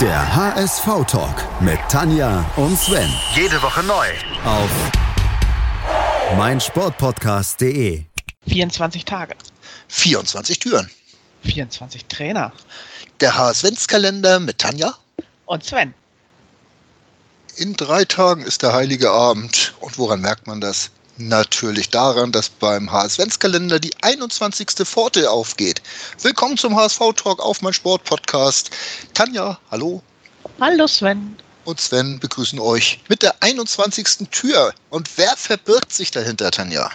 Der HSV-Talk mit Tanja und Sven. Jede Woche neu. Auf meinsportpodcast.de. 24 Tage. 24 Türen. 24 Trainer. Der HSV-Kalender mit Tanja. Und Sven. In drei Tagen ist der Heilige Abend. Und woran merkt man das? Natürlich daran, dass beim HSV-Kalender die 21. Pforte aufgeht. Willkommen zum HSV-Talk auf mein Sport-Podcast. Tanja, hallo. Hallo Sven. Und Sven begrüßen euch mit der 21. Tür. Und wer verbirgt sich dahinter, Tanja?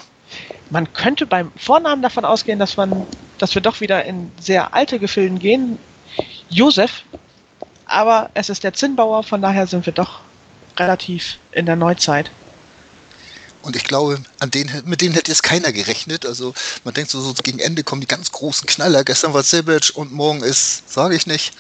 Man könnte beim Vornamen davon ausgehen, dass, man, dass wir doch wieder in sehr alte Gefilden gehen. Josef. Aber es ist der Zinnbauer, von daher sind wir doch relativ in der Neuzeit. Und ich glaube, an denen, mit denen hätte jetzt keiner gerechnet. Also man denkt so, so gegen Ende kommen die ganz großen Knaller. Gestern war Sebic und morgen ist, sage ich nicht.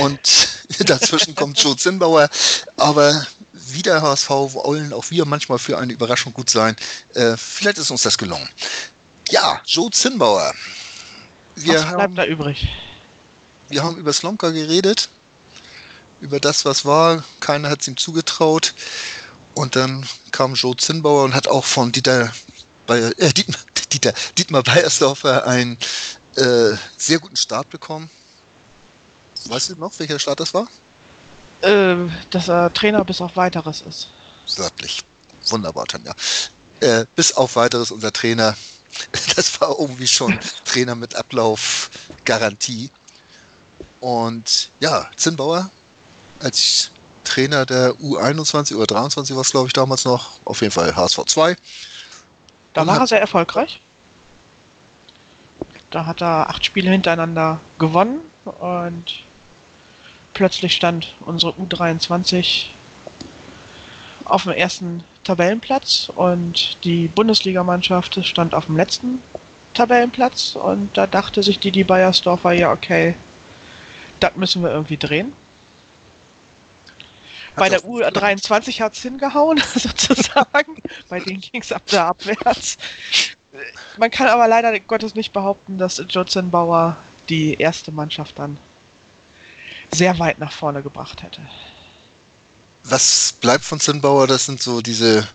Und dazwischen kommt Joe Zinnbauer. Aber wieder HSV wollen auch wir manchmal für eine Überraschung gut sein. Äh, vielleicht ist uns das gelungen. Ja, Joe Zinnbauer. Wir was bleibt haben, da übrig? Wir haben über Slomka geredet. Über das, was war. Keiner hat es ihm zugetraut. Und dann kam Joe Zinnbauer und hat auch von Dieter, äh, Dietmar, Dieter, Dietmar Beiersdorfer einen äh, sehr guten Start bekommen. Weißt du noch, welcher Start das war? Äh, dass er Trainer bis auf weiteres ist. Wörtlich. Wunderbar, Tanja. Äh, bis auf weiteres unser Trainer. Das war irgendwie schon Trainer mit Ablaufgarantie. Und ja, Zinnbauer als Trainer der U21 oder 23 war es, glaube ich, damals noch. Auf jeden Fall HSV 2. Da war er sehr erfolgreich. Da hat er acht Spiele hintereinander gewonnen und plötzlich stand unsere U23 auf dem ersten Tabellenplatz und die Bundesligamannschaft stand auf dem letzten Tabellenplatz und da dachte sich die, die Bayersdorfer, ja okay, das müssen wir irgendwie drehen. Bei der U23 hat es hingehauen, sozusagen. Bei denen ging es ab da abwärts. Man kann aber leider Gottes nicht behaupten, dass Jotzen Bauer die erste Mannschaft dann sehr weit nach vorne gebracht hätte. Was bleibt von Zinnbauer? Das sind so diese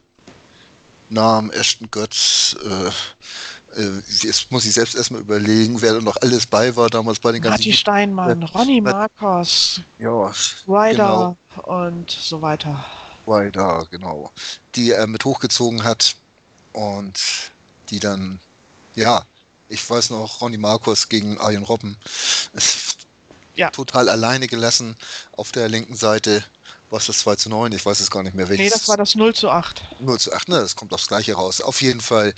Namen, Ashton Götz, äh, äh, jetzt muss ich selbst erstmal überlegen, wer da noch alles bei war damals bei den ganzen. Matti Steinmann, Ronny Marcos, ja, Ryder genau. und so weiter. Ryder, genau. Die er mit hochgezogen hat und die dann, ja, ich weiß noch, Ronny Marcos gegen Arjen Robben. Ja. Total alleine gelassen auf der linken Seite was das 2 zu 9? Ich weiß es gar nicht mehr. Welches nee, das war das 0 zu 8. 0 zu 8, ne? Das kommt aufs Gleiche raus. Auf jeden Fall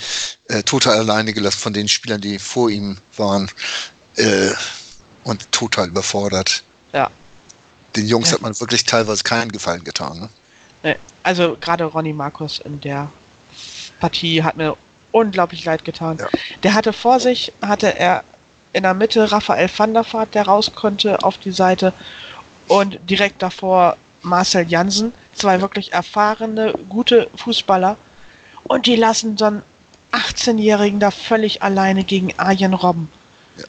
äh, total alleine gelassen von den Spielern, die vor ihm waren. Äh, und total überfordert. Ja. Den Jungs ja. hat man wirklich teilweise keinen Gefallen getan. Ne? Nee, also gerade Ronny Markus in der Partie hat mir unglaublich leid getan. Ja. Der hatte vor sich, hatte er in der Mitte Raphael van der Vaart, der raus konnte auf die Seite und direkt davor Marcel Jansen, zwei wirklich erfahrene, gute Fußballer. Und die lassen so einen 18-Jährigen da völlig alleine gegen Arjen Robben. Ja.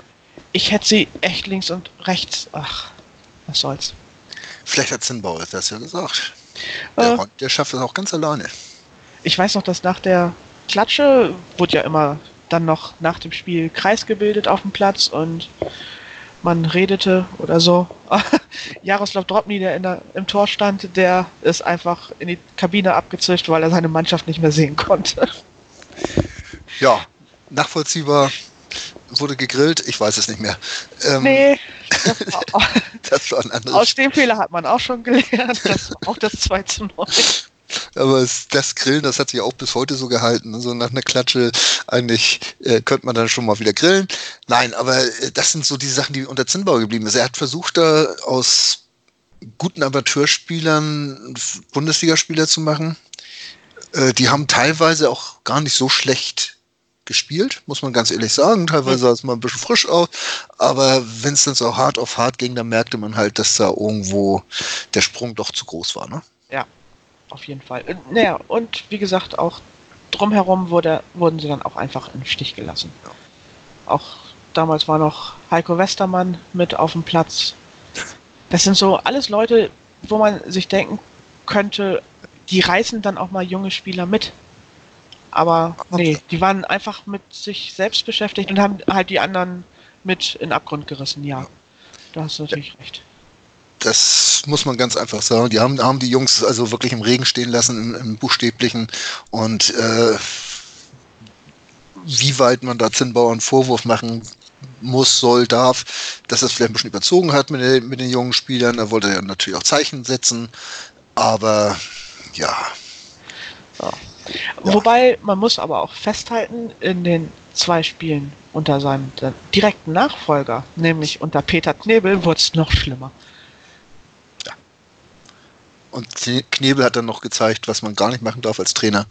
Ich hätte sie echt links und rechts. Ach, was soll's. Vielleicht hat Zinnbauer das ja gesagt. Der, äh, der schafft das auch ganz alleine. Ich weiß noch, dass nach der Klatsche wurde ja immer dann noch nach dem Spiel Kreis gebildet auf dem Platz und man redete oder so. Jaroslav Dropny, der, der, im Tor stand, der ist einfach in die Kabine abgezischt, weil er seine Mannschaft nicht mehr sehen konnte. Ja, nachvollziehbar. Wurde gegrillt, ich weiß es nicht mehr. Ähm, nee, das war, das war ein anderes. Aus dem Fehler hat man auch schon gelernt. Das war auch das 2 zu 9. Aber das Grillen, das hat sich auch bis heute so gehalten. Also nach einer Klatsche eigentlich äh, könnte man dann schon mal wieder grillen. Nein, aber äh, das sind so die Sachen, die unter Zinnbauer geblieben sind. Er hat versucht, da aus guten Amateurspielern Bundesligaspieler zu machen. Äh, die haben teilweise auch gar nicht so schlecht gespielt, muss man ganz ehrlich sagen. Teilweise sah es mal ein bisschen frisch aus. Aber wenn es dann so hart auf hart ging, dann merkte man halt, dass da irgendwo der Sprung doch zu groß war. Ne? Ja, auf jeden Fall. Äh, naja, und wie gesagt, auch drumherum wurde, wurden sie dann auch einfach im Stich gelassen. Ja. Auch damals war noch Heiko Westermann mit auf dem Platz. Das sind so alles Leute, wo man sich denken könnte, die reißen dann auch mal junge Spieler mit. Aber nee, die waren einfach mit sich selbst beschäftigt und haben halt die anderen mit in den Abgrund gerissen, ja. Da hast du natürlich ja. recht. Das muss man ganz einfach sagen. Die haben, haben die Jungs also wirklich im Regen stehen lassen, im, im Buchstäblichen. Und äh, wie weit man da Zinnbauer einen Vorwurf machen muss, soll, darf, dass er es vielleicht ein bisschen überzogen hat mit, den, mit den jungen Spielern. Er wollte ja natürlich auch Zeichen setzen. Aber ja. ja. Wobei, man muss aber auch festhalten, in den zwei Spielen unter seinem direkten Nachfolger, nämlich unter Peter Knebel, wurde es noch schlimmer. Und Knebel hat dann noch gezeigt, was man gar nicht machen darf als Trainer,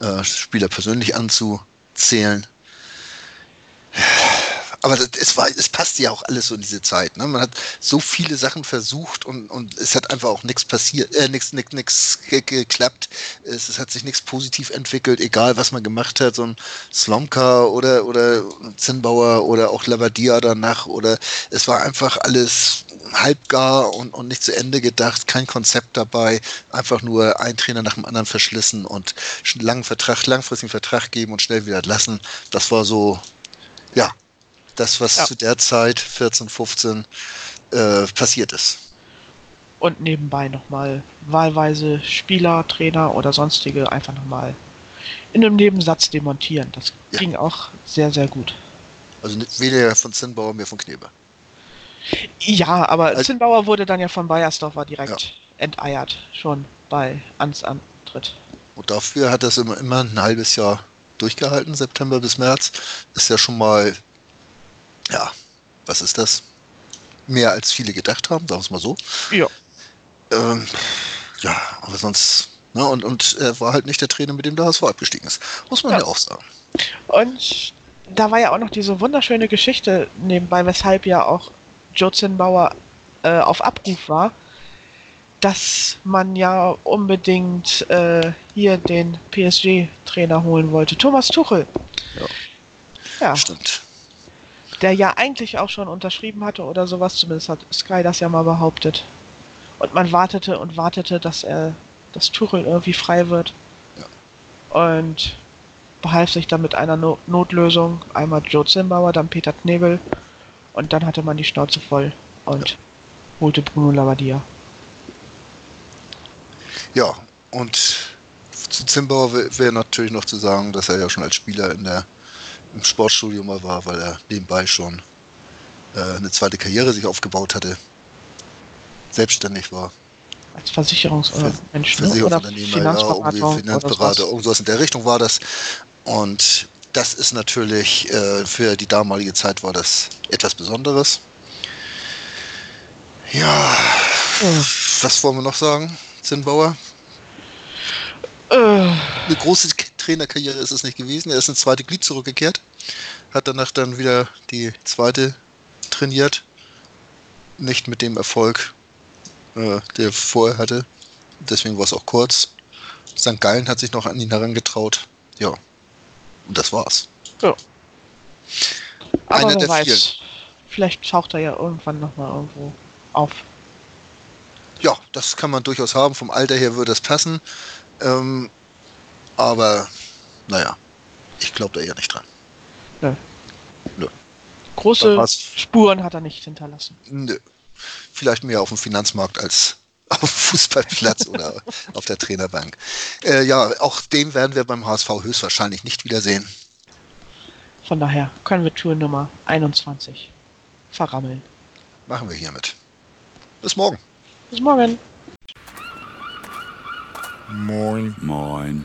äh, Spieler persönlich anzuzählen aber es war, es passte ja auch alles so in diese Zeit. Ne? Man hat so viele Sachen versucht und, und es hat einfach auch nichts passiert, äh, nichts, nichts, nichts geklappt. Es, es, hat sich nichts positiv entwickelt, egal was man gemacht hat. So ein Slomka oder, oder Zinnbauer oder auch Lavadia danach oder es war einfach alles halbgar und, und nicht zu Ende gedacht, kein Konzept dabei, einfach nur ein Trainer nach dem anderen verschlissen und einen langen Vertrag, langfristigen Vertrag geben und schnell wieder lassen. Das war so, ja, das, was ja. zu der Zeit 14, 15 äh, passiert ist. Und nebenbei nochmal wahlweise Spieler, Trainer oder sonstige einfach nochmal in einem Nebensatz demontieren. Das ja. ging auch sehr, sehr gut. Also weder von Zinnbauer mehr von Knebe. Ja, aber also, Zinnbauer wurde dann ja von Bayersdorfer direkt ja. enteiert, schon bei Amtsantritt. Und dafür hat er es immer, immer ein halbes Jahr durchgehalten, September bis März. Ist ja schon mal ja, was ist das? Mehr als viele gedacht haben, sagen wir es mal so. Ja. Ähm, ja, aber sonst, ne, und, und er war halt nicht der Trainer, mit dem der HSV abgestiegen ist. Muss man ja, ja auch sagen. Und da war ja auch noch diese wunderschöne Geschichte nebenbei, weshalb ja auch Joe Zinnbauer äh, auf Abruf war, dass man ja unbedingt äh, hier den PSG-Trainer holen wollte. Thomas Tuchel. Ja. ja. Stimmt der ja eigentlich auch schon unterschrieben hatte oder sowas, zumindest hat Sky das ja mal behauptet. Und man wartete und wartete, dass er, das Tuchel irgendwie frei wird. Ja. Und behalf sich dann mit einer no Notlösung. Einmal Joe Zimbauer, dann Peter Knebel. Und dann hatte man die Schnauze voll und ja. holte Bruno Lavadia. Ja, und zu Zimbauer wäre natürlich noch zu sagen, dass er ja schon als Spieler in der im Sportstudio mal war, weil er nebenbei schon äh, eine zweite Karriere sich aufgebaut hatte, selbstständig war. Als Versicherungsmensch ne? Versicherungsunternehmer, ja, irgendwie Finanzberater, irgendwas in der Richtung war das. Und das ist natürlich äh, für die damalige Zeit war das etwas Besonderes. Ja, ja. was wollen wir noch sagen, Zinnbauer? Äh. Eine große Trainerkarriere ist es nicht gewesen. Er ist ins zweite Glied zurückgekehrt, hat danach dann wieder die zweite trainiert. Nicht mit dem Erfolg, äh, der vorher hatte. Deswegen war es auch kurz. St. Gallen hat sich noch an ihn herangetraut. Ja. Und das war's. Ja. Aber Einer wer weiß, vielen. vielleicht taucht er ja irgendwann nochmal irgendwo auf. Ja, das kann man durchaus haben. Vom Alter her würde es passen. Ähm, aber naja, ich glaube da eher nicht dran. Nö. Nö. Große Spuren hat er nicht hinterlassen. Nö. Vielleicht mehr auf dem Finanzmarkt als auf dem Fußballplatz oder auf der Trainerbank. Äh, ja, auch den werden wir beim HSV höchstwahrscheinlich nicht wiedersehen. Von daher können wir Tour Nummer 21 verrammeln. Machen wir hiermit. Bis morgen. Bis morgen. Moin. Moin.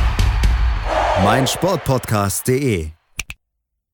meinsportpodcast.de